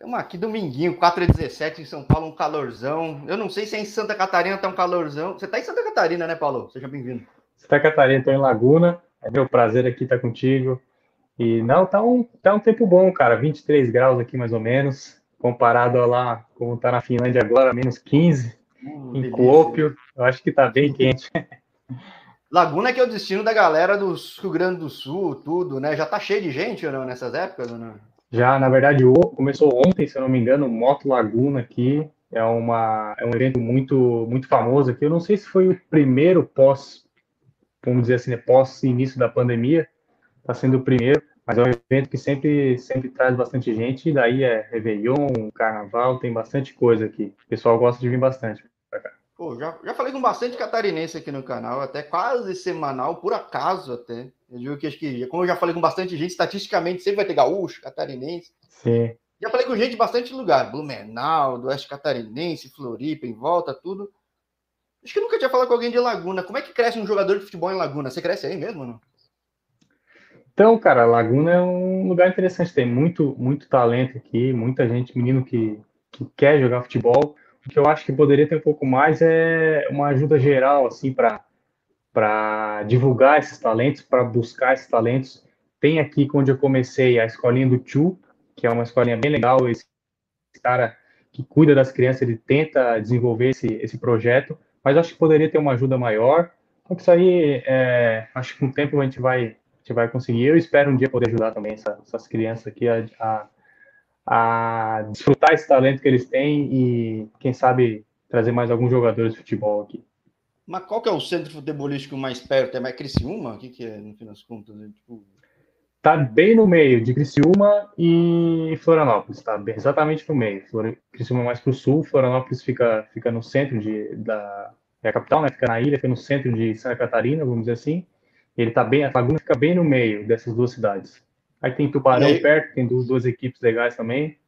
Estamos aqui dominguinho, 4 h 17 em São Paulo, um calorzão. Eu não sei se é em Santa Catarina tá um calorzão. Você está em Santa Catarina, né, Paulo? Seja bem-vindo. Santa Catarina, estou em Laguna. É meu prazer aqui estar contigo. E não, tá um, tá um tempo bom, cara. 23 graus aqui mais ou menos. Comparado a lá, como tá na Finlândia agora, menos 15. Hum, em Kuopio, eu acho que tá bem quente. Laguna é que é o destino da galera do Rio Grande do Sul, tudo, né? Já tá cheio de gente ou não nessas épocas, ou não? Já, na verdade, começou ontem, se eu não me engano, Moto Laguna aqui. É, uma, é um evento muito, muito famoso aqui. Eu não sei se foi o primeiro pós, vamos dizer assim, né, pós início da pandemia. Está sendo o primeiro, mas é um evento que sempre, sempre traz bastante gente. E daí é Réveillon, Carnaval, tem bastante coisa aqui. O pessoal gosta de vir bastante. Pô, já, já falei com bastante catarinense aqui no canal, até quase semanal, por acaso até. Eu digo que acho que, como eu já falei com bastante gente, estatisticamente sempre vai ter gaúcho, catarinense. Sim. Já falei com gente de bastante lugar, Blumenau, do Oeste Catarinense, Floripa, em volta, tudo. Acho que nunca tinha falado com alguém de Laguna. Como é que cresce um jogador de futebol em Laguna? Você cresce aí mesmo, não? Então, cara, Laguna é um lugar interessante. Tem muito, muito talento aqui, muita gente, menino que, que quer jogar futebol. O que eu acho que poderia ter um pouco mais é uma ajuda geral, assim, para divulgar esses talentos, para buscar esses talentos. Tem aqui onde eu comecei a escolinha do Tchu, que é uma escolinha bem legal. Esse cara que cuida das crianças, ele tenta desenvolver esse, esse projeto, mas acho que poderia ter uma ajuda maior. Então, isso aí, é, acho que com o tempo a gente vai, a gente vai conseguir. Eu espero um dia poder ajudar também essa, essas crianças aqui a, a, a desfrutar esse talento que eles têm e, quem sabe, trazer mais alguns jogadores de futebol aqui. Mas qual que é o centro futebolístico mais perto? É mais Criciúma? O que, que é, no fim das contas? É, tipo... Tá bem no meio de Criciúma e Florianópolis, tá bem, exatamente no meio. Criciúma mais para o sul, Florianópolis fica, fica no centro de, da é a capital, né? Fica na ilha, fica no centro de Santa Catarina, vamos dizer assim. Ele tá bem, a Laguna fica bem no meio dessas duas cidades. Aí tem Tubarão aí... perto, tem duas, equipes legais também.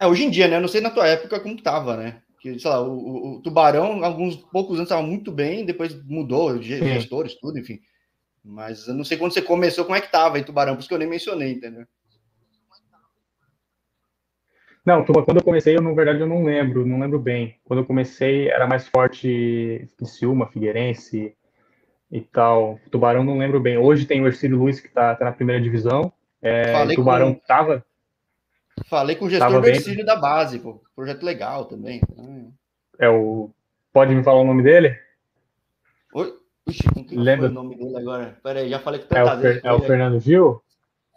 É, hoje em dia, né? Eu não sei na tua época como tava, né? que, sei lá, o, o, Tubarão, alguns poucos anos estava muito bem, depois mudou, gestores, tudo, enfim. Mas eu não sei quando você começou, como é que tava em Tubarão, por isso que eu nem mencionei, entendeu? Não, quando eu comecei, eu, na verdade, eu não lembro, não lembro bem. Quando eu comecei, era mais forte Criciúma, Figueirense e tal. Tubarão, não lembro bem. Hoje tem o Ercílio Luiz, que tá, tá na primeira divisão. É, Tubarão com... tava, Falei com o gestor do Ercílio da base, pô. Projeto legal também. É o. Pode me falar o nome dele? Oi? Que Lembra... o nome dele agora? Pera aí, já falei com é o, é o Fernando Gil?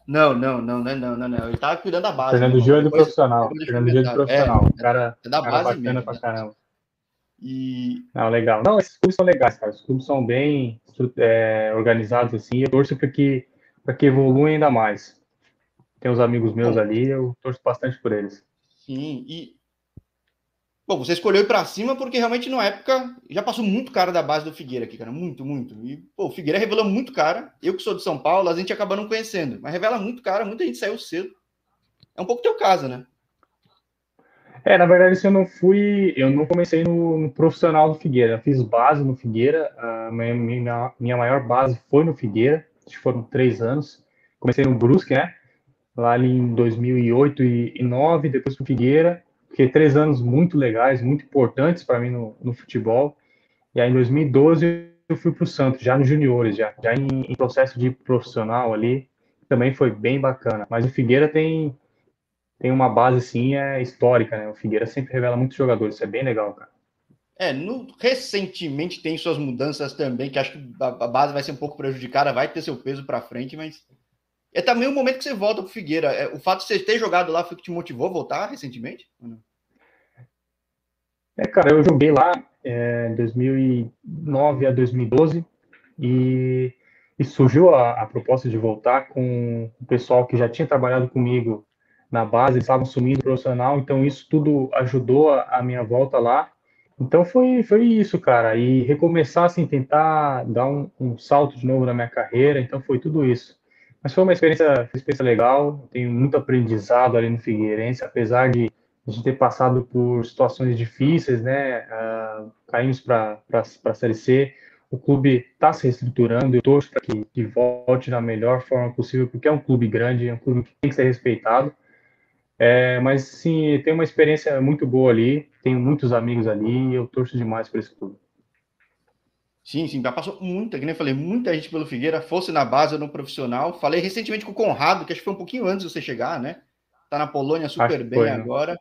Não, não, não, não, não, não, não. Ele tava cuidando da base. Fernando né, Gil é do profissional. Fernando Gil é do profissional. É, cara, é da base bacana mesmo, pra caramba. E... Não, legal. Não, esses clubes são legais, cara. Os clubes são bem é, organizados, assim. Eu torço para que, que evoluem ainda mais tem uns amigos meus Bom, ali, eu torço bastante por eles. Sim, e. Bom, você escolheu ir para cima porque realmente na época já passou muito cara da base do Figueira aqui, cara. Muito, muito. E, pô, o Figueira revelou muito cara. Eu que sou de São Paulo, a gente acaba não conhecendo. Mas revela muito cara, muita gente saiu cedo. É um pouco teu caso, né? É, na verdade, se eu não fui, eu não comecei no, no, profissional do Figueira. Eu fiz base no Figueira, a minha, minha, minha maior base foi no Figueira, acho que foram três anos. Comecei no Brusque, né? lá em 2008 e 2009, depois com o Figueira. Fiquei três anos muito legais, muito importantes para mim no, no, futebol. E aí em 2012 eu fui para o Santos, já nos juniores, já, já em, em, processo de profissional ali. Também foi bem bacana. Mas o Figueira tem, tem uma base assim, é histórica, né? O Figueira sempre revela muitos jogadores, isso é bem legal, cara. É, no, recentemente tem suas mudanças também, que acho que a, a base vai ser um pouco prejudicada, vai ter seu peso para frente, mas é também o momento que você volta pro Figueira. É, o fato de você ter jogado lá foi que te motivou a voltar recentemente? É, cara, eu joguei lá é, 2009 a 2012 e, e surgiu a, a, proposta de voltar com o pessoal que já tinha trabalhado comigo na base, eles estavam sumindo profissional, então isso tudo ajudou a, a, minha volta lá. Então foi, foi isso, cara, e recomeçar, assim, tentar dar um, um salto de novo na minha carreira, então foi tudo isso. Mas foi uma experiência, experiência legal, tenho muito aprendizado ali no Figueirense, apesar de a gente ter passado por situações difíceis, né? Uh, caímos para a Série C, o clube está se reestruturando, eu torço para que, que, volte da melhor forma possível, porque é um clube grande, é um clube que tem que ser respeitado. É, mas sim, tem uma experiência muito boa ali, tenho muitos amigos ali e eu torço demais por esse clube. Sim, sim, já passou muita, que nem eu falei, muita gente pelo Figueira, fosse na base ou no profissional. Falei recentemente com o Conrado, que acho que foi um pouquinho antes de você chegar, né? Tá na Polônia super bem foi, né? agora. Né?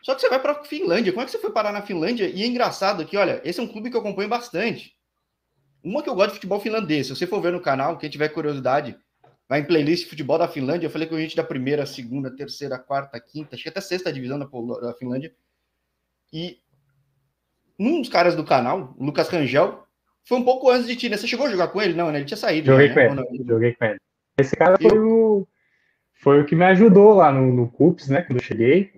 Só que você vai para a Finlândia. Como é que você foi parar na Finlândia? E é engraçado que, olha, esse é um clube que eu acompanho bastante. Uma que eu gosto de futebol finlandês. Se você for ver no canal, quem tiver curiosidade, vai em playlist futebol da Finlândia. Eu falei com a gente da primeira, segunda, terceira, quarta, quinta, acho que até sexta divisão da, da Finlândia. E um dos caras do canal, o Lucas Rangel, foi um pouco antes de ti, né? Você chegou a jogar com ele? Não, né? Ele tinha saído. Joguei já, com né? ele. Joguei com ele. Esse cara foi o, foi o que me ajudou lá no, no CUPS, né? Quando eu cheguei.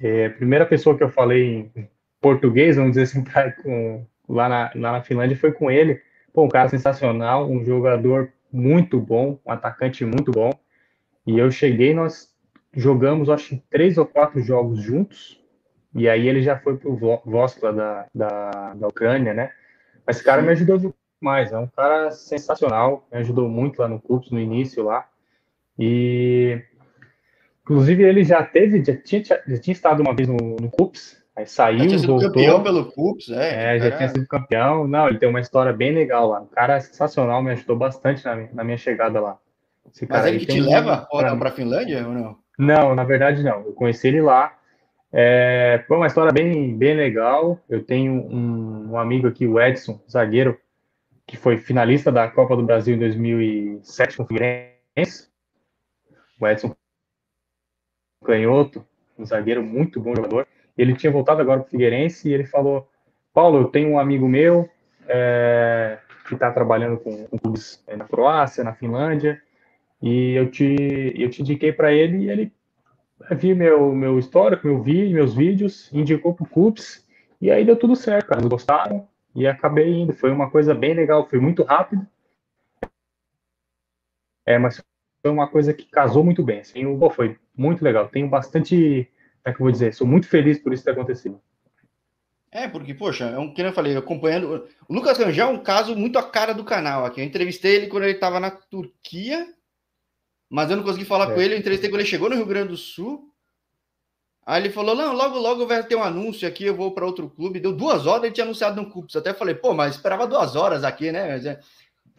É, a primeira pessoa que eu falei em português, vamos dizer assim, pra, com, lá, na, lá na Finlândia foi com ele. Pô, um cara sensacional, um jogador muito bom, um atacante muito bom. E eu cheguei, nós jogamos, acho, três ou quatro jogos juntos. E aí ele já foi pro Voskla da, da, da Ucrânia, né? Mas esse cara me ajudou demais, é um cara sensacional, me ajudou muito lá no clube, no início lá. E Inclusive, ele já teve, já tinha, já tinha estado uma vez no, no CUPS, aí saiu, já tinha sido voltou. campeão pelo CUPS, é. É, já tinha sido campeão. Não, ele tem uma história bem legal lá. O cara é sensacional, me ajudou bastante na, na minha chegada lá. Esse Mas ele que te um... leva para a Finlândia ou não? Não, na verdade não. Eu conheci ele lá. É, foi uma história bem, bem legal. Eu tenho um, um amigo aqui, o Edson, zagueiro, que foi finalista da Copa do Brasil em 2007 com o Figueirense. O Edson canhoto, um zagueiro muito bom jogador. Ele tinha voltado agora para o Figueirense e ele falou: Paulo, eu tenho um amigo meu é, que está trabalhando com, com clubes na Croácia, na Finlândia, e eu te, eu te indiquei para ele e ele viu meu, meu histórico, meu vídeo, meus vídeos, indicou para o clubes e aí deu tudo certo, cara. Eles gostaram e acabei indo. Foi uma coisa bem legal, foi muito rápido. É, mas foi uma coisa que casou muito bem. Assim, foi muito legal. Tenho bastante, é que eu vou dizer, sou muito feliz por isso ter acontecido. É, porque, poxa, é um que eu falei, acompanhando. O Lucas Rangel é um caso muito a cara do canal aqui. Eu entrevistei ele quando ele estava na Turquia, mas eu não consegui falar é. com ele. Eu entrevistei quando ele chegou no Rio Grande do Sul. Aí ele falou: Não, logo, logo vai ter um anúncio aqui, eu vou para outro clube. Deu duas horas, ele tinha anunciado no Cups. Até falei: Pô, mas esperava duas horas aqui, né?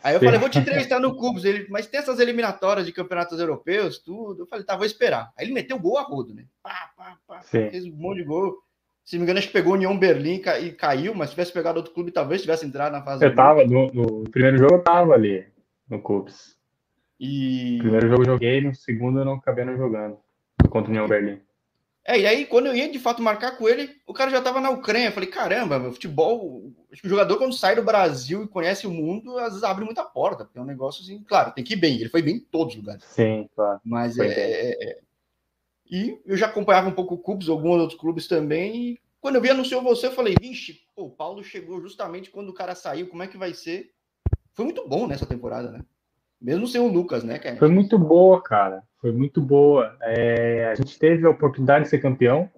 Aí eu falei, vou te entrevistar no Cubos. Ele, mas tem essas eliminatórias de campeonatos europeus, tudo. Eu falei, tá, vou esperar. Aí ele meteu gol a rodo, né? Pá, pá, pá, fez um monte de gol. Se não me engano, acho que pegou o União Berlim e caiu, mas se tivesse pegado outro clube, talvez tivesse entrado na fase. Eu tava, no, no, primeiro jogo eu tava ali, no Cubos. E... Primeiro jogo eu joguei, no segundo eu não acabei não jogando, contra o União Berlim. É, e aí, quando eu ia de fato marcar com ele, o cara já tava na Ucrânia. Eu falei, caramba, meu futebol. Acho que o jogador, quando sai do Brasil e conhece o mundo, às vezes abre muita porta. Porque é um negócio assim, claro, tem que ir bem. Ele foi bem em todos os lugares. Sim, claro. Mas é, é, é, E eu já acompanhava um pouco o Cubos, alguns outros clubes também. E quando eu vi anunciou você, eu falei, vixe, pô, o Paulo chegou justamente quando o cara saiu, como é que vai ser? Foi muito bom nessa temporada, né? Mesmo sem o Lucas, né, cara? Foi muito boa, cara. Foi muito boa. É, a gente teve a oportunidade de ser campeão.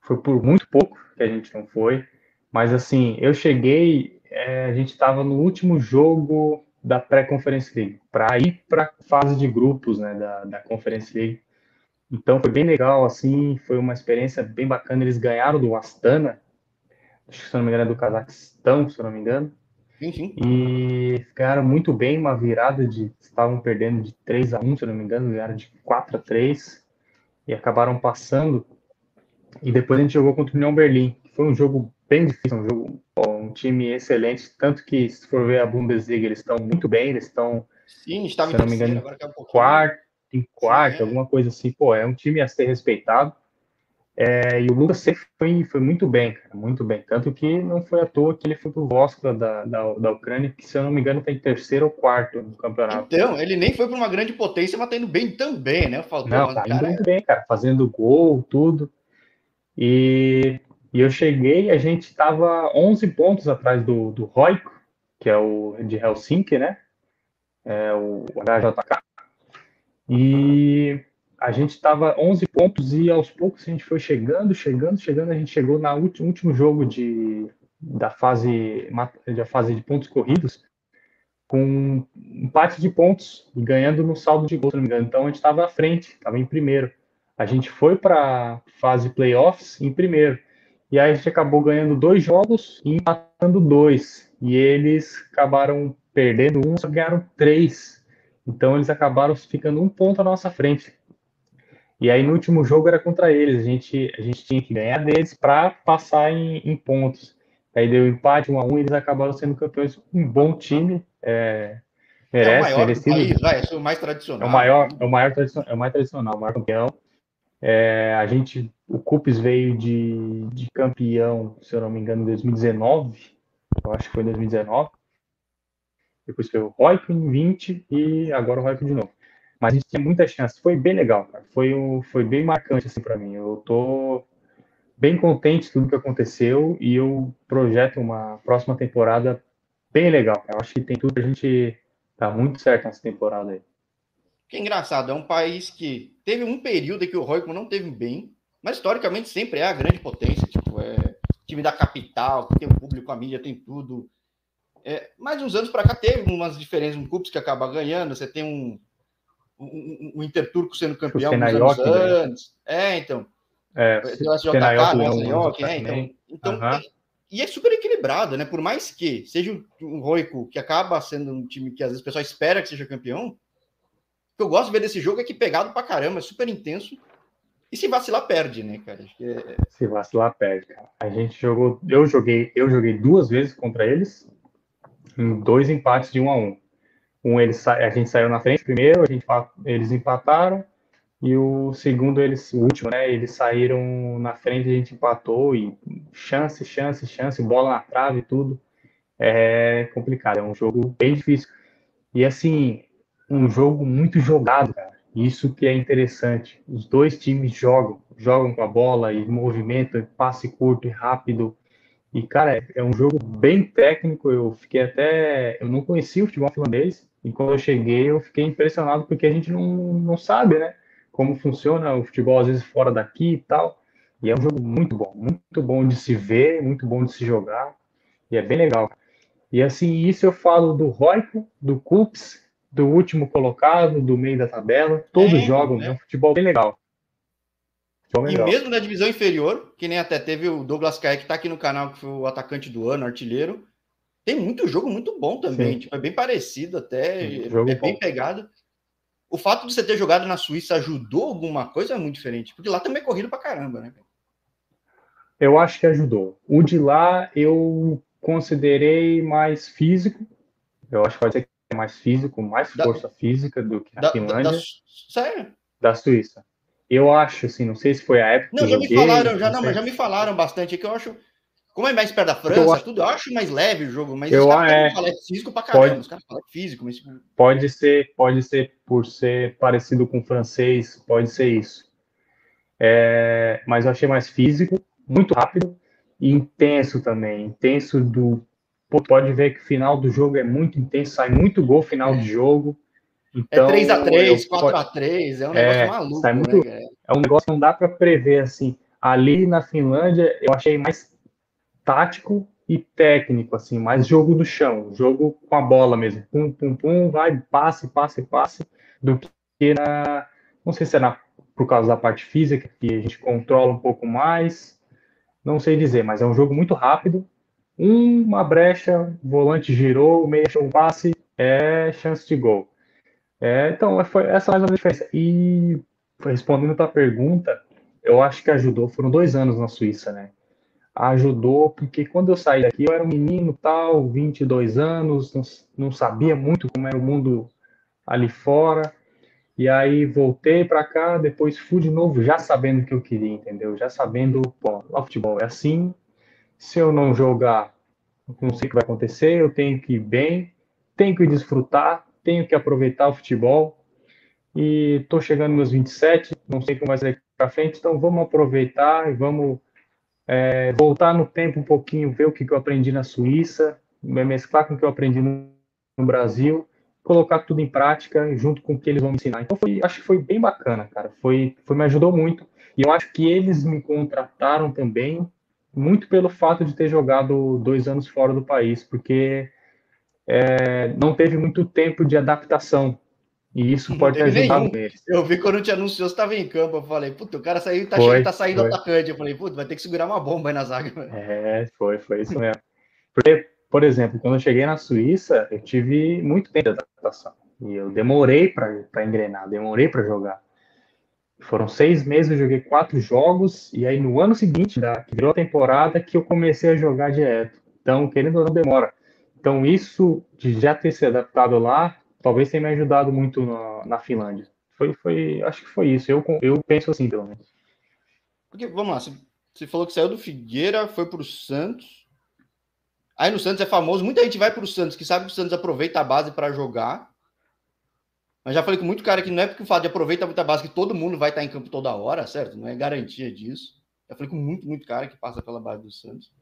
Foi por muito pouco que a gente não foi. Mas, assim, eu cheguei, é, a gente estava no último jogo da pré-Conference League, para ir para fase de grupos né, da, da Conference League. Então foi bem legal, assim, foi uma experiência bem bacana. Eles ganharam do Astana, acho que se não me engano é do Cazaquistão, se não me engano. Sim, sim. E ficaram muito bem, uma virada de. Estavam perdendo de 3 a 1 se não me engano, ganharam de 4 a 3 e acabaram passando. E depois a gente jogou contra o União Berlim. Foi um jogo bem difícil, um jogo um time excelente, tanto que se for ver a Bundesliga, eles estão muito bem, eles estão. Sim, estava se não me engano, agora é um quarto, em quarto, Sim, é. alguma coisa assim. Pô, é um time a ser respeitado. É, e o Lucas sempre foi, foi muito bem, cara, muito bem. Tanto que não foi à toa que ele foi pro Voskla da, da, da Ucrânia, que se eu não me engano tem terceiro ou quarto no campeonato. Então, ele nem foi para uma grande potência, mas tá indo bem também, né? Faltou, não, tá indo muito bem, cara, fazendo gol, tudo. E, e eu cheguei, a gente tava 11 pontos atrás do, do Roico, que é o de Helsinki, né? É o HJK. E a gente estava 11 pontos e aos poucos a gente foi chegando, chegando, chegando. A gente chegou no último, jogo de, da fase, da fase de pontos corridos. com um empate de pontos e ganhando no saldo de gols, se não me engano. Então a gente estava à frente, estava em primeiro. A gente foi para a fase playoffs em primeiro. E aí a gente acabou ganhando dois jogos e empatando dois. E eles acabaram perdendo um, só ganharam três. Então eles acabaram ficando um ponto à nossa frente. E aí no último jogo era contra eles. A gente, a gente tinha que ganhar deles para passar em, em, pontos. Aí deu empate, um a um, e eles acabaram sendo campeões. Um bom time. É, merece, é o maior merecido. País, vai, é o mais tradicional. É o maior, é o maior, é o mais tradicional, o maior campeão. É, a gente, o Cupes veio de, de campeão, se eu não me engano, em 2019. Eu acho que foi em 2019. Depois foi o em 20 e agora o Royco de novo. Mas a gente tinha muita chance. Foi bem legal, cara. Foi, um, foi bem marcante assim para mim. Eu tô bem contente de tudo que aconteceu e eu projeto uma próxima temporada bem legal. Eu acho que tem tudo a gente tá muito certo nessa temporada aí. Que engraçado, é um país que teve um período em que o Royco não teve bem, mas historicamente sempre é a grande potência, tipo, é time da capital, tem o público, a mídia, tem tudo. É, mais uns anos para cá teve umas diferenças, um Cups que acaba ganhando, você tem um, um, um Interturco sendo campeão uns anos né? antes. É, então. É, tem o SJK, né? é, então. então uhum. é, e é super equilibrado, né? Por mais que seja um Roico que acaba sendo um time que às vezes o pessoal espera que seja campeão, o que eu gosto de ver desse jogo é que pegado pra caramba, é super intenso. E se vacilar, perde, né, cara? É, é... Se vacilar, perde, cara. A gente jogou. Eu joguei, eu joguei duas vezes contra eles em dois empates de um a um. Um eles, a gente saiu na frente primeiro, a gente, eles empataram, e o segundo, eles, o último, né? Eles saíram na frente, a gente empatou e chance, chance, chance, bola na trave e tudo. É complicado, é um jogo bem difícil. E assim, um jogo muito jogado, cara. Isso que é interessante. Os dois times jogam, jogam com a bola e movimento, passe curto e rápido. E, cara, é um jogo bem técnico. Eu fiquei até. Eu não conhecia o futebol finlandês. E quando eu cheguei, eu fiquei impressionado porque a gente não, não sabe, né? Como funciona o futebol, às vezes, fora daqui e tal. E é um jogo muito bom, muito bom de se ver, muito bom de se jogar. E é bem legal. E assim, isso eu falo do Roico, do Cups, do último colocado, do meio da tabela. Todos é, jogam, é. é um futebol bem legal. E mesmo na divisão inferior, que nem até teve o Douglas Caia, que está aqui no canal, que foi o atacante do ano, artilheiro. Tem muito jogo muito bom também. Tipo, é bem parecido até. Sim, é bem bom. pegado. O fato de você ter jogado na Suíça ajudou alguma coisa é muito diferente. Porque lá também é corrido pra caramba, né? Eu acho que ajudou. O de lá eu considerei mais físico. Eu acho que pode ser que é mais físico, mais força da, física do que a da, Finlândia. Da, sério? Da Suíça. Eu acho, assim, não sei se foi a época. Não, já joguei, me falaram, já, não, mas já me falaram bastante é que eu acho. Como é mais perto da França, eu acho, tudo, eu acho mais leve o jogo, mas eu, os caras é, falam é físico pra caramba, pode, os caras falam físico, mas... Pode ser, pode ser por ser parecido com o francês, pode ser isso. É, mas eu achei mais físico, muito rápido e intenso também. Intenso do. Pode ver que o final do jogo é muito intenso, sai muito gol final é. de jogo. Então, é 3x3, 4x3, é um negócio é, maluco. Sai muito, né, é um negócio que não dá para prever assim. Ali na Finlândia, eu achei mais tático e técnico, assim, mais jogo do chão, jogo com a bola mesmo. Pum, pum, pum, vai, passe, passe, passe, do que na. Não sei se é na, por causa da parte física, que a gente controla um pouco mais. Não sei dizer, mas é um jogo muito rápido. Uma brecha, volante girou, meia um passe, é chance de gol. É, então, foi essa mais a diferença. E respondendo a tua pergunta, eu acho que ajudou. Foram dois anos na Suíça, né? Ajudou, porque quando eu saí daqui, eu era um menino tal, 22 anos, não, não sabia muito como era o mundo ali fora. E aí voltei para cá, depois fui de novo, já sabendo o que eu queria, entendeu? Já sabendo, bom, o futebol é assim. Se eu não jogar, não sei o que vai acontecer, eu tenho que ir bem, tenho que desfrutar, tenho que aproveitar o futebol. E estou chegando nos 27, não sei como vai ser para frente, então vamos aproveitar e vamos é, voltar no tempo um pouquinho, ver o que, eu aprendi na Suíça, mesclar com o que eu aprendi no, no, Brasil, colocar tudo em prática junto com o que eles vão me ensinar. Então, foi, acho que foi bem bacana, cara. Foi, foi, me ajudou muito. E eu acho que eles me contrataram também, muito pelo fato de ter jogado dois anos fora do país, porque é, não teve muito tempo de adaptação. E isso pode ter ajudado eles. Eu vi quando te anunciou, você estava em campo. Eu falei, puta, o cara saiu, tá, foi, tá saindo foi. atacante. Eu falei, puta, vai ter que segurar uma bomba aí na zaga. É, foi, foi isso mesmo. Porque, por exemplo, quando eu cheguei na Suíça, eu tive muito tempo de adaptação. E eu demorei para engrenar, demorei para jogar. Foram seis meses, eu joguei quatro jogos, e aí no ano seguinte, da, que virou a temporada, que eu comecei a jogar direto. Então, querendo ou não, demora. Então, isso de já ter se adaptado lá, talvez tenha me ajudado muito na, na Finlândia. Foi, foi, acho que foi isso. Eu, eu penso assim, pelo menos. Porque, vamos lá, você, você falou que saiu do Figueira, foi para o Santos. Aí no Santos é famoso, muita gente vai para o Santos, que sabe que o Santos aproveita a base para jogar. Mas já falei com muito cara que não é porque o fato de aproveitar muita base que todo mundo vai estar em campo toda hora, certo? Não é garantia disso. Já falei com muito, muito cara que passa pela base do Santos.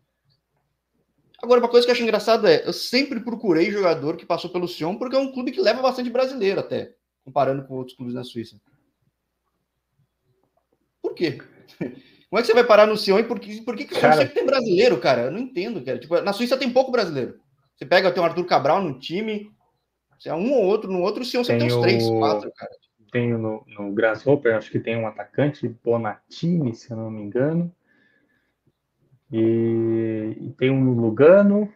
Agora, uma coisa que eu acho engraçado é, eu sempre procurei jogador que passou pelo Sion, porque é um clube que leva bastante brasileiro até, comparando com outros clubes na Suíça. Por quê? Como é que você vai parar no Sion e por que, por que, que o Sion sempre tem brasileiro, cara? Eu não entendo, cara. Tipo, na Suíça tem pouco brasileiro. Você pega, tem o Arthur Cabral no time, se é um ou outro, no outro, se você tem uns três, quatro, cara. Tem no, no Grasshopper, acho que tem um atacante, Bonatini, se eu não me engano. E, e tem um Lugano.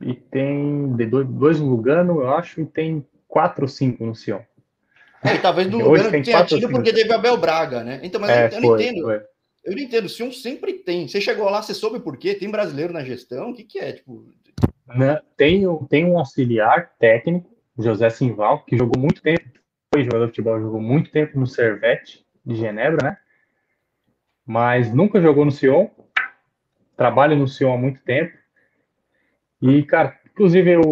E tem dois, dois no Lugano, eu acho, e tem quatro ou cinco no Sion. É, talvez no Lugano tenha tido porque teve Abel Braga, né? Então, mas é, eu, eu foi, não entendo. Foi. Eu não entendo. O Sion sempre tem. Você chegou lá, você soube por quê? Tem brasileiro na gestão? O que, que é? Tipo, né? Tem, tem um auxiliar técnico, José Simval, que jogou muito tempo, foi jogador de futebol, jogou muito tempo no Servette de Genebra, né? Mas nunca jogou no Sion. Trabalha no Sion há muito tempo. E, cara, inclusive, eu,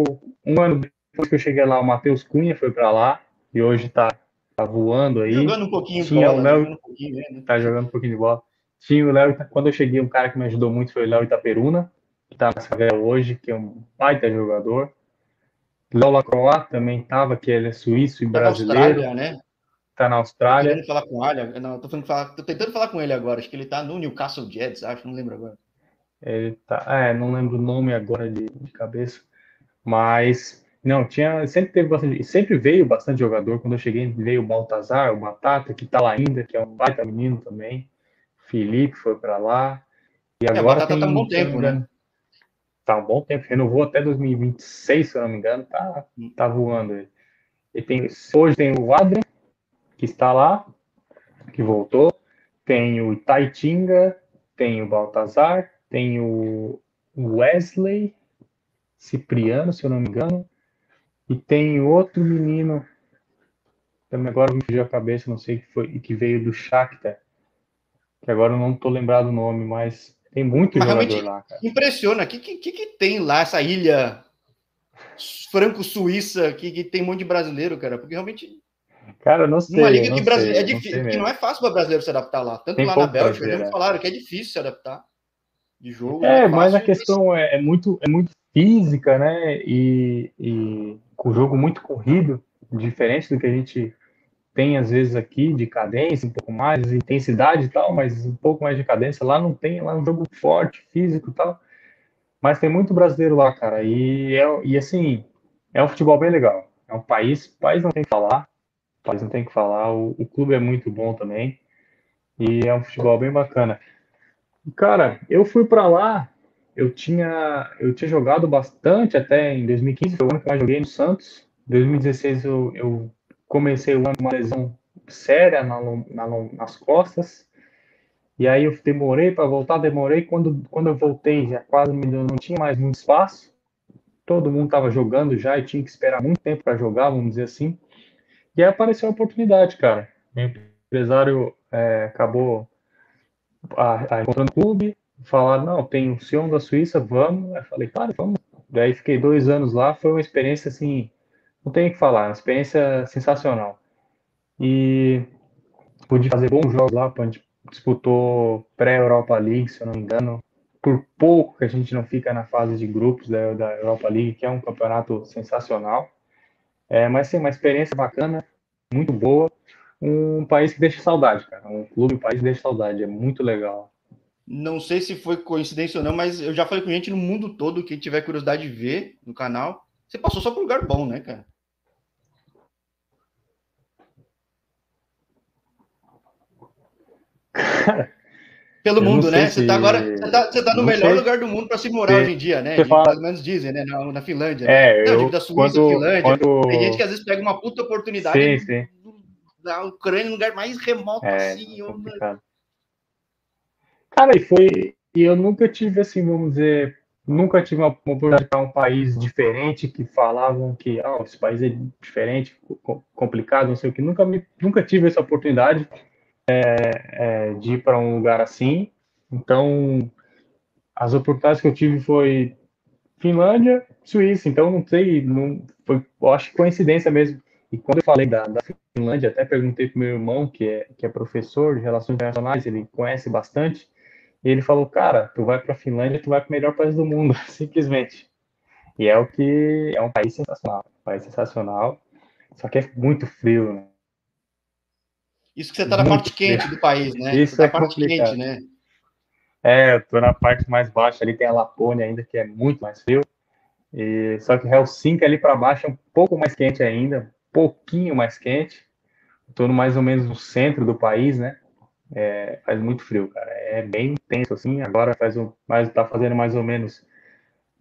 um ano depois que eu cheguei lá, o Matheus Cunha foi para lá e hoje tá, tá voando aí. Jogando um pouquinho Tinha bola, o Léo, jogando um pouquinho, né? Tá jogando um pouquinho de bola. Tinha o Léo, quando eu cheguei, um cara que me ajudou muito foi o Léo Itaperuna, que está na favela hoje, que é um baita jogador. Léo Lacroix também estava, que ele é suíço e tá brasileiro. Austrália, né? Tá na Austrália. Tô tentando falar com ele, não, tô, falar, tô, tentando falar com ele agora. Acho que ele tá no Newcastle Jets, acho, não lembro agora. Ele tá, é, não lembro o nome agora de, de cabeça, mas não, tinha, sempre teve bastante, sempre veio bastante jogador. Quando eu cheguei, veio o Baltazar, o Batata, que tá lá ainda, que é um baita menino também. Felipe foi para lá. E agora é, o Batata tem, tá um bom tempo, né? tá um bom tempo, renovou até 2026, se eu não me engano, tá, tá voando ele. E tem, hoje tem o Adrian, que está lá, que voltou, tem o Itaitinga, tem o Baltazar, tem o Wesley Cipriano, se eu não me engano, e tem outro menino, também agora me fugiu a cabeça, não sei que foi, que veio do Shakhtar, que agora eu não estou lembrado o nome, mas tem muito Mas jogador lá, cara. Impressiona. O que, que, que, tem lá, essa ilha franco-suíça que, que tem um monte de brasileiro, cara? Porque realmente. Cara, não sei. Uma liga de brasileiro. É difícil, não, não é fácil para brasileiro se adaptar lá. Tanto tem lá na Bélgica, me falaram que é difícil se adaptar de jogo. É, é mas a questão é, é, muito, é muito física, né? E, e com o jogo muito corrido, diferente do que a gente tem às vezes aqui de cadência, um pouco mais, intensidade e tal, mas um pouco mais de cadência. Lá não tem, lá é um jogo forte, físico e tal. Mas tem muito brasileiro lá, cara. E, é, e assim, é um futebol bem legal. É um país, país não tem que falar. País não tem que falar. O, o clube é muito bom também. E é um futebol bem bacana. Cara, eu fui para lá, eu tinha, eu tinha jogado bastante até em 2015, foi o ano que eu joguei no Santos. Em 2016 eu, eu comecei o ano com uma lesão séria na, na, nas costas. E aí eu demorei para voltar, demorei. Quando, quando eu voltei, já quase não tinha mais muito espaço. Todo mundo estava jogando já e tinha que esperar muito tempo para jogar, vamos dizer assim. E aí apareceu a oportunidade, cara. O empresário é, acabou a, a, encontrando o clube, falaram, não, tem o Sion da Suíça, vamos. Aí falei, cara, vamos. Daí fiquei dois anos lá, foi uma experiência assim não tem o que falar, uma experiência sensacional. E pude fazer bons jogos lá, a gente disputou pré-Europa League, se eu não me engano. Por pouco que a gente não fica na fase de grupos da, da Europa League, que é um campeonato sensacional. É, mas sim, uma experiência bacana, muito boa. Um país que deixa saudade, cara. Um clube, um país que deixa saudade. É muito legal. Não sei se foi coincidência ou não, mas eu já falei com gente no mundo todo, quem tiver curiosidade de ver no canal. Você passou só por um lugar bom, né, cara? Pelo mundo, né? Você tá agora. Você tá, você tá no melhor sei. lugar do mundo para se morar hoje em dia, né? Você fala... Pelo menos dizem, né? Na, na Finlândia. É, né? eu, Não, da Suíça, quando, Finlândia. Quando... Tem gente que às vezes pega uma puta oportunidade sim, sim. da Ucrânia, no lugar mais remoto é, assim. Eu... Cara, e foi. E eu nunca tive, assim, vamos dizer, nunca tive uma oportunidade para um país diferente que falavam que oh, esse país é diferente, complicado, não sei o que. Nunca, me, nunca tive essa oportunidade é, é, de ir para um lugar assim. Então, as oportunidades que eu tive foi Finlândia, Suíça. Então, não sei, não foi, acho que coincidência mesmo. E quando eu falei da, da Finlândia, até perguntei para meu irmão, que é, que é professor de relações internacionais, ele conhece bastante. E ele falou, cara, tu vai para a Finlândia, tu vai para o melhor país do mundo, simplesmente. E é o que é um país sensacional, um país sensacional. Só que é muito frio, né? Isso que você está na parte quente do país, né? Isso tá é parte complicado. quente, né? É, eu tô na parte mais baixa, ali tem a Lapônia ainda, que é muito mais frio. E, só que Helsinki ali para baixo é um pouco mais quente ainda, um pouquinho mais quente. Estou mais ou menos no centro do país, né? É, faz muito frio, cara. É bem intenso assim. Agora faz um, mais, tá fazendo mais ou menos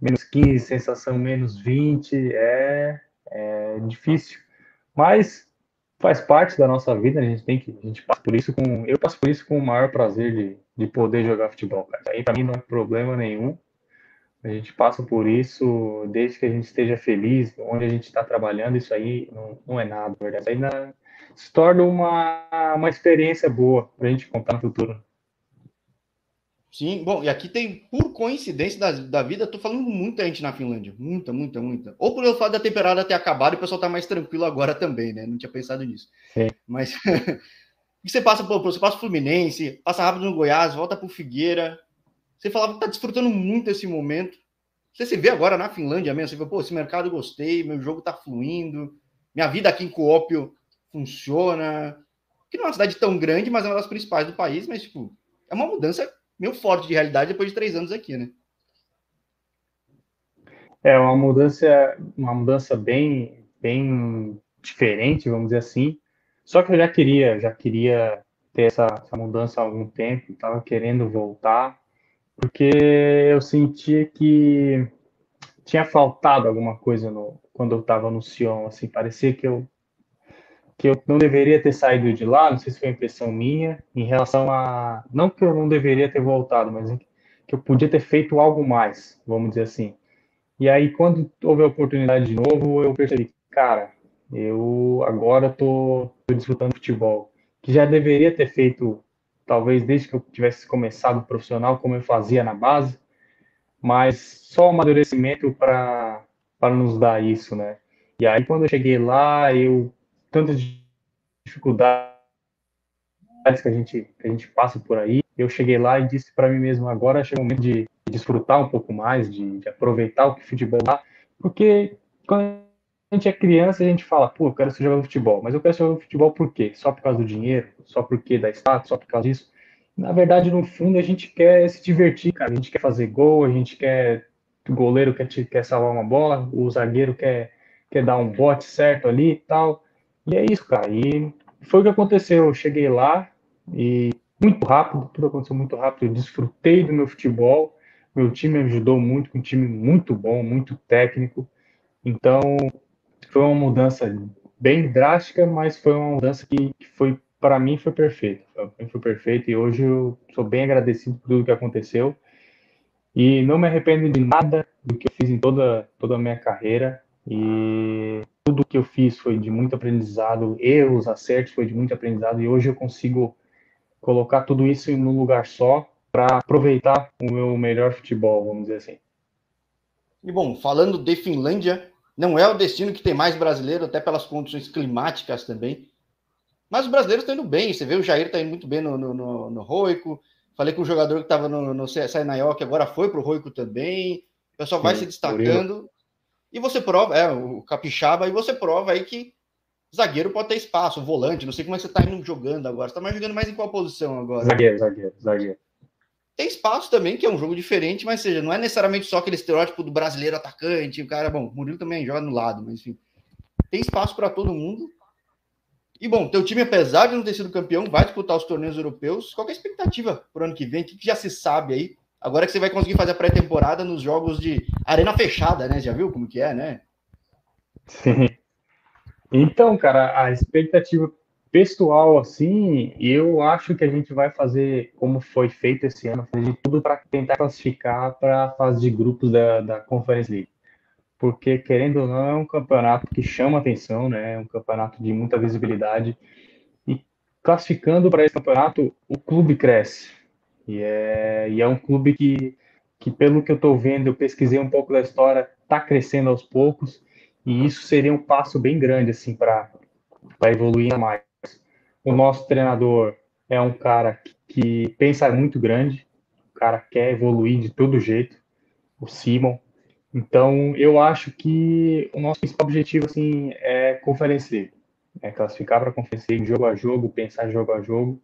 menos 15, sensação menos 20. É, é difícil. Mas faz parte da nossa vida, a gente tem que, a gente passa por isso com, eu passo por isso com o maior prazer de, de poder jogar futebol, cara. Aí para mim não é problema nenhum. A gente passa por isso desde que a gente esteja feliz, onde a gente está trabalhando, isso aí não, não é nada, verdade. Isso aí na, se torna uma, uma experiência boa para a gente contar no futuro. Sim, bom, e aqui tem, por coincidência da, da vida, tô falando com muita gente na Finlândia. Muita, muita, muita. Ou por o fato da temporada ter acabado e o pessoal tá mais tranquilo agora também, né? Não tinha pensado nisso. Sim. Mas você passa por, você passa Fluminense, passa rápido no Goiás, volta pro Figueira. Você falava que tá desfrutando muito esse momento. Você se vê agora na Finlândia mesmo, você vê, pô, esse mercado eu gostei, meu jogo tá fluindo, minha vida aqui em Coópio funciona. Que não é uma cidade tão grande, mas é uma das principais do país, mas, tipo, é uma mudança meio forte de realidade depois de três anos aqui, né? É uma mudança, uma mudança bem, bem diferente, vamos dizer assim. Só que eu já queria, já queria ter essa, essa mudança há algum tempo, estava querendo voltar, porque eu sentia que tinha faltado alguma coisa no, quando eu estava no Sion, assim, parecia que eu que eu não deveria ter saído de lá, não sei se foi impressão minha, em relação a. Não que eu não deveria ter voltado, mas que eu podia ter feito algo mais, vamos dizer assim. E aí, quando houve a oportunidade de novo, eu percebi, cara, eu agora tô, tô desfrutando futebol, que já deveria ter feito, talvez desde que eu tivesse começado profissional, como eu fazia na base, mas só o amadurecimento para nos dar isso, né? E aí, quando eu cheguei lá, eu tantas dificuldades que a gente que a gente passa por aí. Eu cheguei lá e disse para mim mesmo agora chegou o momento de desfrutar um pouco mais, de, de aproveitar o que futebol dá, porque quando a gente é criança a gente fala, pô, eu quero ser jogador de futebol, mas eu quero ser jogador de futebol por quê? Só por causa do dinheiro? Só porque da status? Só por causa disso? Na verdade, no fundo, a gente quer se divertir, cara. A gente quer fazer gol, a gente quer. O goleiro quer, quer salvar uma bola, o zagueiro quer, quer dar um bote certo ali e tal. E é isso, cara. E foi o que aconteceu. Eu cheguei lá e muito rápido, tudo aconteceu muito rápido. Eu desfrutei do meu futebol. Meu time me ajudou muito, um time muito bom, muito técnico. Então, foi uma mudança bem drástica, mas foi uma mudança que, que foi, para mim, foi perfeita. Foi perfeito e hoje eu sou bem agradecido por tudo que aconteceu. E não me arrependo de nada do que eu fiz em toda, toda a minha carreira. E tudo que eu fiz foi de muito aprendizado, erros, acertos foi de muito aprendizado e hoje eu consigo colocar tudo isso em um lugar só para aproveitar o meu melhor futebol, vamos dizer assim. E bom, falando de Finlândia, não é o destino que tem mais brasileiro, até pelas condições climáticas também. Mas os brasileiros estão indo bem. Você vê o Jair está indo muito bem no, no, no, no Roico. Falei com o jogador que estava no, no CSI que agora foi para o Roico também. O pessoal vai Sim, se destacando. E você prova, é, o Capixaba, e você prova aí que zagueiro pode ter espaço, volante, não sei como é que você tá indo jogando agora. Você tá mais jogando mais em qual posição agora? Zagueiro, zagueiro, zagueiro. tem espaço também, que é um jogo diferente, mas seja, não é necessariamente só aquele estereótipo do brasileiro atacante, o cara, bom, o Murilo também joga no lado, mas enfim, tem espaço para todo mundo. E bom, teu time, apesar de não ter sido campeão, vai disputar os torneios europeus. Qual é a expectativa para o ano que vem? O que já se sabe aí? Agora que você vai conseguir fazer a pré-temporada nos jogos de arena fechada, né? Já viu como que é, né? Sim. Então, cara, a expectativa pessoal, assim, eu acho que a gente vai fazer como foi feito esse ano, fazer tudo para tentar classificar para a fase de grupos da, da Conference League porque querendo ou não é um campeonato que chama atenção, né? É um campeonato de muita visibilidade e classificando para esse campeonato o clube cresce e é, e é um clube que, que pelo que eu estou vendo, eu pesquisei um pouco da história, está crescendo aos poucos e isso seria um passo bem grande assim para evoluir mais. O nosso treinador é um cara que pensa muito grande, o cara quer evoluir de todo jeito, o Simon então, eu acho que o nosso principal objetivo assim, é conferência é classificar para a conferência jogo a jogo, pensar jogo a jogo.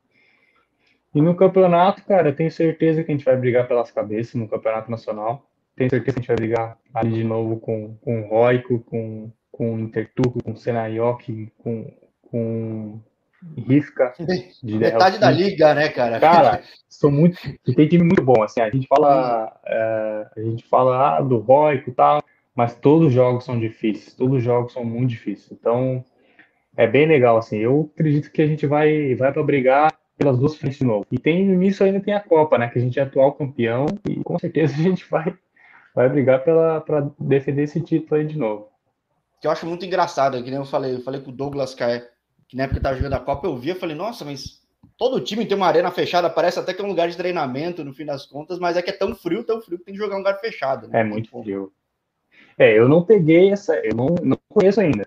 E no campeonato, cara, eu tenho certeza que a gente vai brigar pelas cabeças no campeonato nacional. Tenho certeza que a gente vai brigar ali de novo com, com o Roico, com, com o Interturco, com o Senayok, com, com Rifka. De Metade da liga, né, cara? Cara, são muito. Tem time muito bom. Assim, a gente fala, é, a gente fala ah, do Roico e tal, mas todos os jogos são difíceis. Todos os jogos são muito difíceis. Então, é bem legal. Assim, eu acredito que a gente vai, vai para brigar pelas duas frentes de novo. E tem nisso ainda tem a Copa, né? Que a gente é atual campeão e com certeza a gente vai, vai brigar para defender esse título aí de novo. Que eu acho muito engraçado, que nem eu falei, eu falei com o Douglas Caio que na época que tava jogando a Copa, eu via, falei, nossa, mas todo time tem uma arena fechada, parece até que é um lugar de treinamento, no fim das contas, mas é que é tão frio, tão frio que tem que jogar um lugar fechado. Né? É muito frio. É, eu não peguei essa, eu não, não conheço ainda.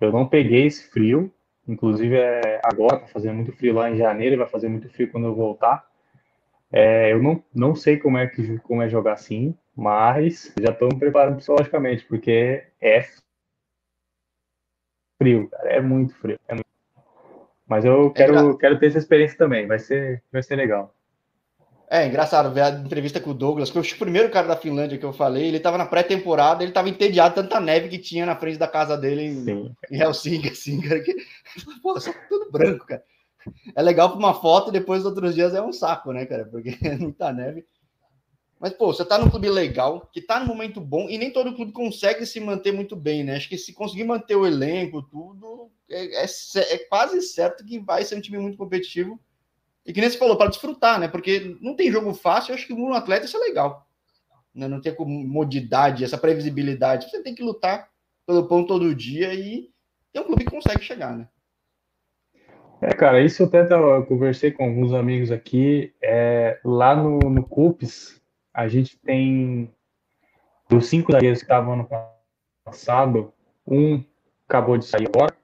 Eu não peguei esse frio, inclusive é, agora tá fazendo muito frio lá em janeiro, vai fazer muito frio quando eu voltar. É, eu não, não sei como é que como é jogar assim, mas já estou me preparando psicologicamente, porque é frio, cara, é muito frio. É muito... Mas eu é quero, é quero ter essa experiência também, vai ser, vai ser legal. É engraçado ver a entrevista com o Douglas, que o primeiro cara da Finlândia que eu falei, ele estava na pré-temporada, ele estava entediado tanta neve que tinha na frente da casa dele em, em Helsinki, assim, cara, que, pô, só tudo branco, cara. É legal para uma foto, depois outros dias é um saco, né, cara, porque é muita neve. Mas, pô, você tá num clube legal, que tá num momento bom, e nem todo clube consegue se manter muito bem, né? Acho que se conseguir manter o elenco, tudo, é, é, é quase certo que vai ser um time muito competitivo. E que nem você falou, para desfrutar, né? Porque não tem jogo fácil, eu acho que um atleta isso é legal. Né? Não tem comodidade, essa previsibilidade. Você tem que lutar pelo pão todo dia e tem um clube que consegue chegar, né? É, cara, isso eu até eu conversei com alguns amigos aqui. É, lá no, no CUPES, a gente tem dos cinco zagueiros que estavam ano passado, um acabou de sair agora,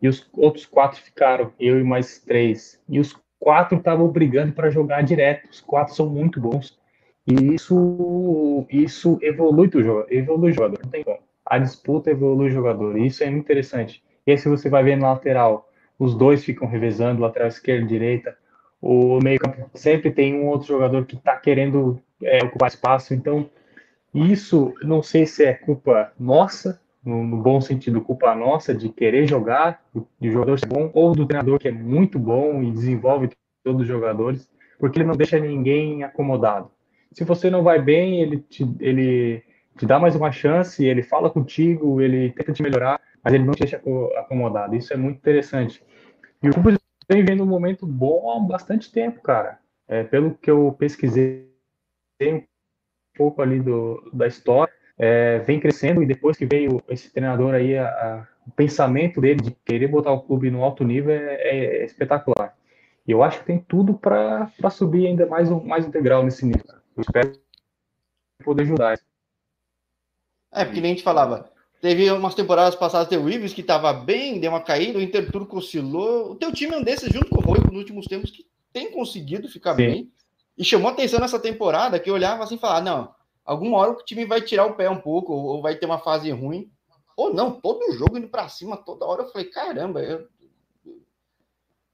e os outros quatro ficaram, eu e mais três. E os quatro estavam brigando para jogar direto. Os quatro são muito bons. E isso, isso evolui o jogador, evolui o jogador, não tem como. A disputa evolui o jogador, e isso é muito interessante. E aí, se você vai ver na lateral, os dois ficam revezando, lateral esquerda e direita. O meio campo sempre tem um outro jogador que está querendo é, ocupar espaço. Então, isso não sei se é culpa nossa, no, no, bom sentido, culpa nossa de querer jogar, de jogador ser bom, ou do treinador que é muito bom e desenvolve todos os jogadores, porque ele não deixa ninguém acomodado. Se você não vai bem, ele te, ele te dá mais uma chance, ele fala contigo, ele tenta te melhorar, mas ele não te deixa acomodado. Isso é muito interessante. E o Cubas vem vendo um momento bom há bastante tempo, cara. É, pelo que eu pesquisei um pouco ali do, da história, é, vem crescendo e depois que veio esse treinador aí, a, a, o pensamento dele de querer botar o clube no alto nível é, é, é espetacular. E eu acho que tem tudo para subir ainda mais um, mais integral nesse nível. Eu espero poder ajudar. É, porque nem a gente falava, teve umas temporadas passadas, teve o Ives que estava bem, deu uma caída, o Interturco oscilou. O teu time é um desses, junto com o Rui, nos últimos tempos, que tem conseguido ficar Sim. bem. E chamou atenção nessa temporada que eu olhava assim e falava: não, alguma hora o time vai tirar o pé um pouco, ou vai ter uma fase ruim. Ou não, todo jogo indo para cima, toda hora eu falei: caramba, eu...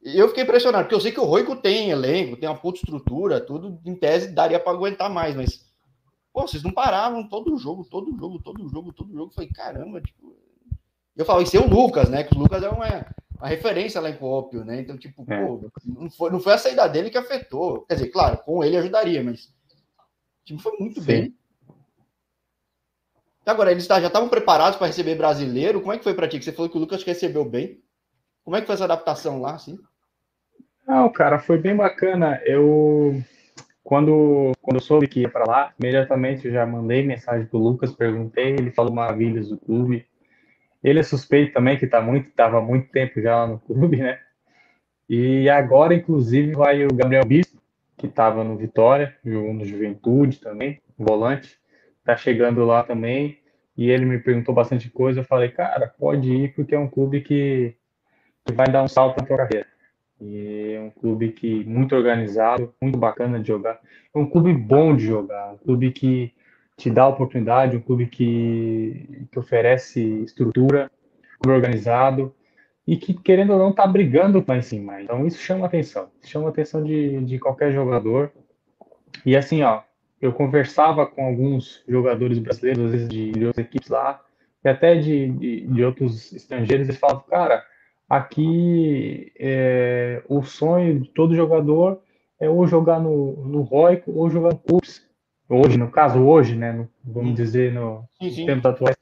eu fiquei impressionado, porque eu sei que o Roico tem elenco, tem uma puta estrutura, tudo em tese daria para aguentar mais, mas pô, vocês não paravam todo jogo, todo jogo, todo jogo, todo jogo. Eu falei, caramba, tipo. Eu falei, isso é o Lucas, né? Que o Lucas é uma, uma referência lá em Cópio, né? Então, tipo, é. pô, não foi, não foi a saída dele que afetou. Quer dizer, claro, com ele ajudaria, mas o time foi muito Sim. bem. Agora, eles já estavam preparados para receber brasileiro. Como é que foi para ti? Que você falou que o Lucas recebeu bem. Como é que foi essa adaptação lá, assim? Não, cara, foi bem bacana. Eu quando quando eu soube que ia para lá, imediatamente eu já mandei mensagem pro Lucas, perguntei, ele falou maravilhas do clube. Ele é suspeito também que tá muito, tava muito tempo já lá no clube, né? E agora, inclusive, vai o Gabriel Bispo, que estava no Vitória, jogou no Juventude também, volante, tá chegando lá também. E ele me perguntou bastante coisa. Eu falei, cara, pode ir, porque é um clube que, que vai dar um salto na tua carreira. E é um clube que muito organizado, muito bacana de jogar. É um clube bom de jogar, um clube que te dá oportunidade, um clube que, que oferece estrutura, um clube organizado e que, querendo ou não, está brigando lá em cima. Então, isso chama atenção. Chama atenção de, de qualquer jogador. E assim, ó, eu conversava com alguns jogadores brasileiros, às vezes de, de outras equipes lá, e até de, de, de outros estrangeiros, eles falavam, cara, Aqui, é, o sonho de todo jogador é ou jogar no, no Roico ou jogar no CUPS. Hoje, no caso, hoje, né? No, vamos dizer, no sim, tempo atual.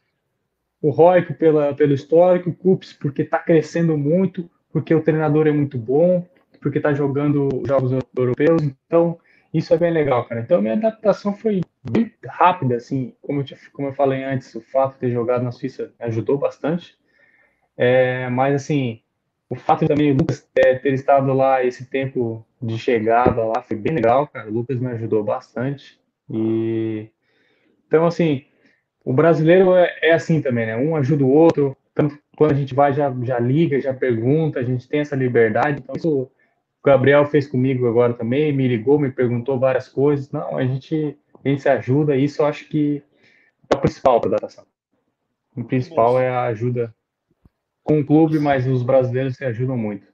O Roico pela, pelo histórico, o CUPS porque está crescendo muito, porque o treinador é muito bom, porque está jogando jogos europeus. Então, isso é bem legal, cara. Então, minha adaptação foi bem rápida, assim, como eu, como eu falei antes, o fato de ter jogado na Suíça ajudou bastante. É, mas, assim, o fato também o Lucas ter, ter, estado lá esse tempo de chegada lá foi bem legal, cara. O Lucas me ajudou bastante. E então, assim, o brasileiro é, é assim também, né? Um ajuda o outro. Tanto quando a gente vai, já, já liga, já pergunta, a gente tem essa liberdade. Então, isso o Gabriel fez comigo agora também, me ligou, me perguntou várias coisas. Não, a gente, a gente se ajuda, e isso eu acho que é o principal para a datação. O principal é a ajuda com o clube, mas os brasileiros se ajudam muito.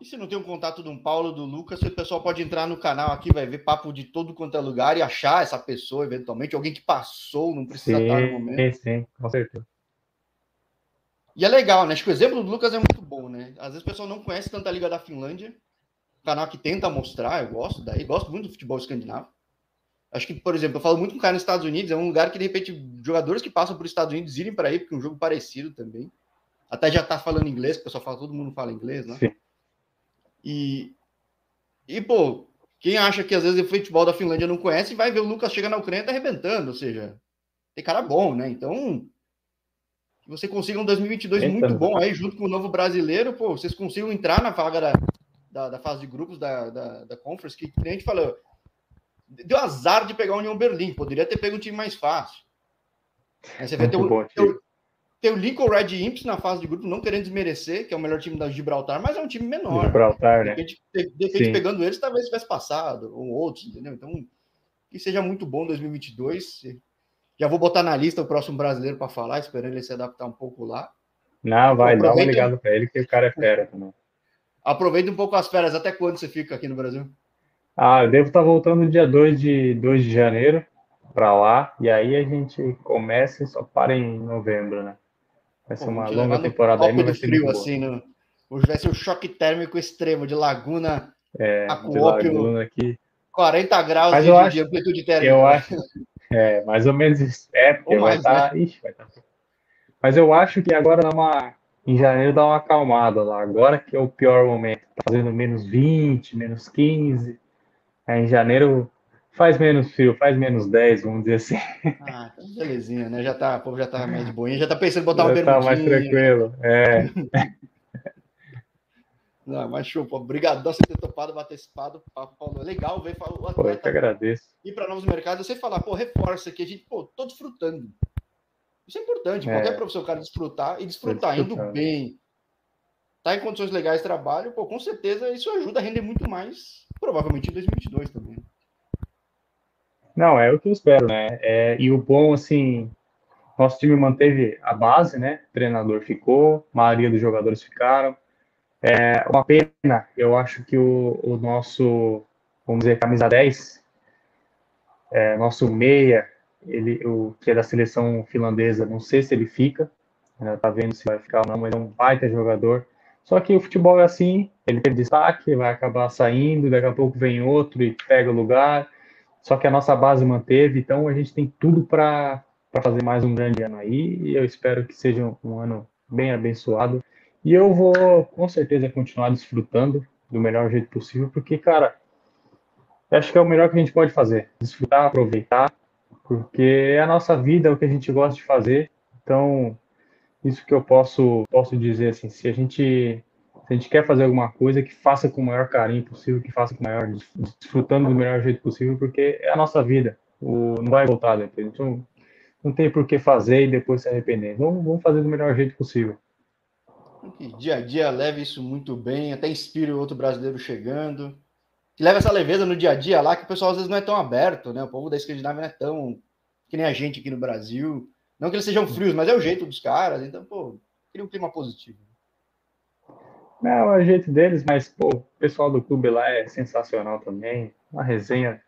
E se não tem um contato do Paulo, do Lucas, o pessoal pode entrar no canal aqui, vai ver papo de todo quanto é lugar e achar essa pessoa, eventualmente, alguém que passou, não precisa sim, estar no momento. Sim, sim, com certeza. E é legal, né? Acho que o exemplo do Lucas é muito bom, né? Às vezes o pessoal não conhece tanta Liga da Finlândia, canal que tenta mostrar, eu gosto daí, gosto muito do futebol escandinavo. Acho que, por exemplo, eu falo muito com o cara nos Estados Unidos, é um lugar que, de repente, jogadores que passam por Estados Unidos irem para aí, porque é um jogo parecido também. Até já tá falando inglês, o pessoal fala, todo mundo fala inglês, né? Sim. E, e, pô, quem acha que às vezes o futebol da Finlândia não conhece, vai ver o Lucas chega na Ucrânia e tá arrebentando, ou seja, tem cara bom, né? Então, que você consiga um 2022 Eita, muito bom aí, junto com o novo brasileiro, pô, vocês consigam entrar na vaga da, da, da fase de grupos da, da, da Conference, que a gente falou, deu azar de pegar o União Berlim, poderia ter pego um time mais fácil. Aí você vai ter, o, ter, tem o Lincoln Red Imps na fase de grupo, não querendo desmerecer, que é o melhor time da Gibraltar, mas é um time menor. Gibraltar, né? De repente, de repente pegando eles, talvez tivesse passado, ou outros, entendeu? Então, que seja muito bom 2022. Já vou botar na lista o próximo brasileiro para falar, esperando ele se adaptar um pouco lá. Não, vai, dá uma ligada para ele, que o cara é fera também. Aproveita um pouco as férias. Até quando você fica aqui no Brasil? Ah, eu devo estar voltando dia 2 de, 2 de janeiro para lá, e aí a gente começa e só para em novembro, né? Vai ser uma longa temporada aí, mas vai ser frio, assim, no... Hoje vai ser um choque térmico extremo de Laguna é, a Laguna aqui. 40 graus mas de, acho, de amplitude térmica. Eu acho, é, mais ou menos isso. É, porque vai estar. Tá, né? vai tá. Mas eu acho que agora dá uma. Em janeiro dá uma acalmada lá. Agora que é o pior momento. Tá fazendo menos 20, menos 15. Aí em janeiro Faz menos frio, faz menos 10, vamos dizer assim. Ah, então belezinha, né? Já tá, o povo já tá mais de boinha, já tá pensando em botar já uma tá mais tranquilo, é. Não, mas show, pô. Obrigadão por ter topado, bater esse papo, Paulo. É legal ver o atleta pô, eu que agradeço. ir para novos mercados. Você falar, pô, reforça aqui, a gente, pô, tô desfrutando. Isso é importante. É. Qualquer professor, o cara desfrutar e desfrutar, indo bem, tá em condições legais de trabalho, pô, com certeza isso ajuda a render muito mais, provavelmente em 2022 também. Não, é o que eu espero, né? É, e o bom, assim, nosso time manteve a base, né? O treinador ficou, a maioria dos jogadores ficaram. É uma pena, eu acho que o, o nosso, vamos dizer, camisa 10, é, nosso meia, ele, o que é da seleção finlandesa, não sei se ele fica, ainda tá vendo se vai ficar ou não, mas é um baita jogador. Só que o futebol é assim, ele teve destaque, vai acabar saindo, daqui a pouco vem outro e pega o lugar. Só que a nossa base manteve, então a gente tem tudo para fazer mais um grande ano aí, e eu espero que seja um ano bem abençoado. E eu vou com certeza continuar desfrutando do melhor jeito possível, porque, cara, acho que é o melhor que a gente pode fazer. Desfrutar, aproveitar, porque é a nossa vida, é o que a gente gosta de fazer. Então, isso que eu posso, posso dizer assim, se a gente se a gente quer fazer alguma coisa, que faça com o maior carinho possível, que faça com o maior, desfrutando do melhor jeito possível, porque é a nossa vida. O, não vai voltar depois. Então, não tem por que fazer e depois se arrepender. Vamos, vamos fazer do melhor jeito possível. Dia a dia leve isso muito bem, até inspira o outro brasileiro chegando. Que leva essa leveza no dia a dia lá, que o pessoal às vezes não é tão aberto, né? O povo da Escandinávia não é tão que nem a gente aqui no Brasil. Não que eles sejam frios, mas é o jeito dos caras. Então, pô, cria um clima positivo. Não, é o jeito deles, mas, pô, o pessoal do clube lá é sensacional também. Uma resenha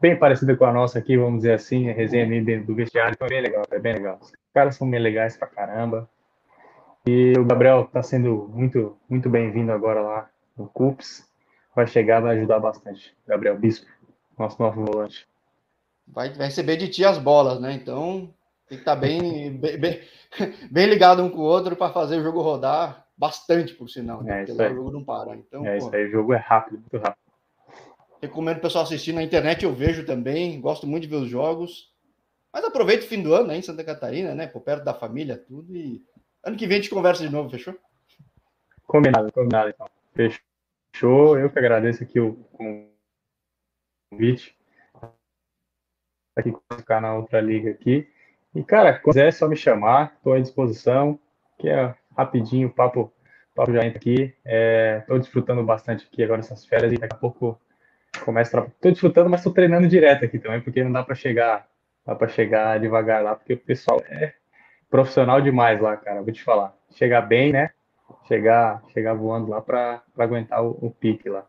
bem parecida com a nossa aqui, vamos dizer assim. A resenha ali dentro do vestiário foi bem legal, é bem legal. Os caras são bem legais pra caramba. E o Gabriel está sendo muito, muito bem-vindo agora lá no CUPS. Vai chegar, vai ajudar bastante. Gabriel Bispo, nosso novo volante. Vai, vai receber de ti as bolas, né? Então, tem que estar tá bem, bem, bem, ligado um com o outro para fazer o jogo rodar bastante, por sinal. Né? É, Porque o jogo não para. Então, é, pô, isso aí, o jogo é rápido, muito rápido. Recomendo o pessoal assistir na internet, eu vejo também, gosto muito de ver os jogos. Mas aproveita o fim do ano aí em Santa Catarina, né? Por perto da família, tudo. E ano que vem a gente conversa de novo, fechou? Combinado, combinado então. Fechou. Eu que agradeço aqui o convite. Aqui ficar na outra liga aqui. E, cara, se quiser é só me chamar, estou à disposição, que é rapidinho, o papo, papo já entra aqui. Estou é, desfrutando bastante aqui agora essas férias e daqui a pouco começo a Estou desfrutando, mas estou treinando direto aqui também, porque não dá para chegar, dá para chegar devagar lá, porque o pessoal é profissional demais lá, cara, vou te falar. Chegar bem, né? Chegar, chegar voando lá para aguentar o, o pique lá.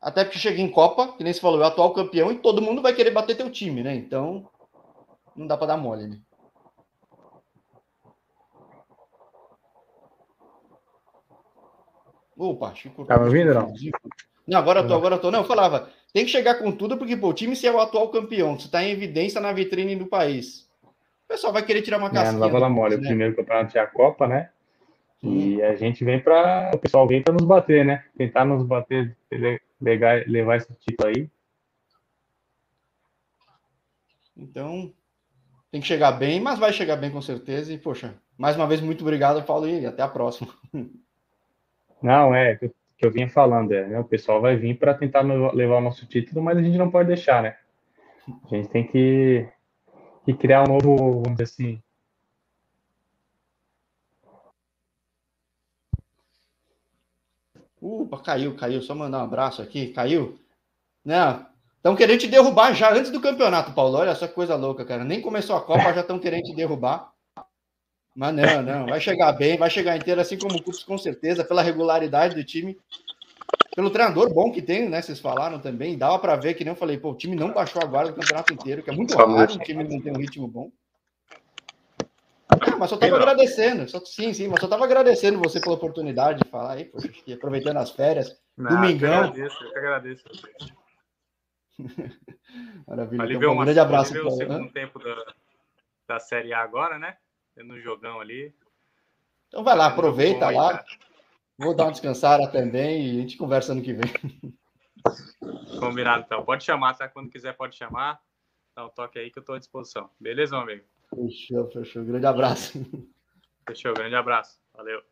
Até porque chega em Copa, que nem se falou, é o atual campeão e todo mundo vai querer bater teu time, né? Então, não dá para dar mole, né? Opa, Chico. Tá me ouvindo, não? Não, agora eu tô, agora eu tô. Não, eu falava, tem que chegar com tudo, porque pô, o time se é o atual campeão, você tá em evidência na vitrine do país. O pessoal vai querer tirar uma casquinha. É, não dá pra dar mole. Né? O primeiro campeonato é a Copa, né? E a gente vem para O pessoal vem para nos bater, né? Tentar nos bater, levar, levar esse título aí. Então, tem que chegar bem, mas vai chegar bem com certeza. E, poxa, mais uma vez, muito obrigado, Paulo, e até a próxima. Não, é, que eu vinha falando, é, né? o pessoal vai vir para tentar levar o nosso título, mas a gente não pode deixar, né? A gente tem que, que criar um novo, vamos dizer assim. Upa, caiu, caiu. Só mandar um abraço aqui. Caiu? Não, Estão querendo te derrubar já antes do campeonato, Paulo. Olha essa coisa louca, cara. Nem começou a Copa, já estão querendo te derrubar. Mas não, não. Vai chegar bem, vai chegar inteiro, assim como o Cupos, com certeza, pela regularidade do time. Pelo treinador bom que tem, né? Vocês falaram também. Dava para ver que nem eu falei, pô, o time não baixou a guarda do campeonato inteiro, que é muito raro o time não ter um ritmo bom. Mas só tava agradecendo. Só, sim, sim, mas só tava agradecendo você pela oportunidade de falar aí, poxa, aproveitando as férias. Não, domingão. Eu que agradeço, eu que agradeço. Maravilha. Ali então, um grande abraço. o segundo tempo da, da Série A agora, né? No jogão ali. Então vai lá, aproveita lá. Vou dar uma descansada também e a gente conversa ano que vem. Combinado, então. Pode chamar, tá? Quando quiser, pode chamar. Dá um toque aí que eu estou à disposição. Beleza, meu amigo? Fechou, fechou. Grande abraço. Fechou, grande abraço. Valeu.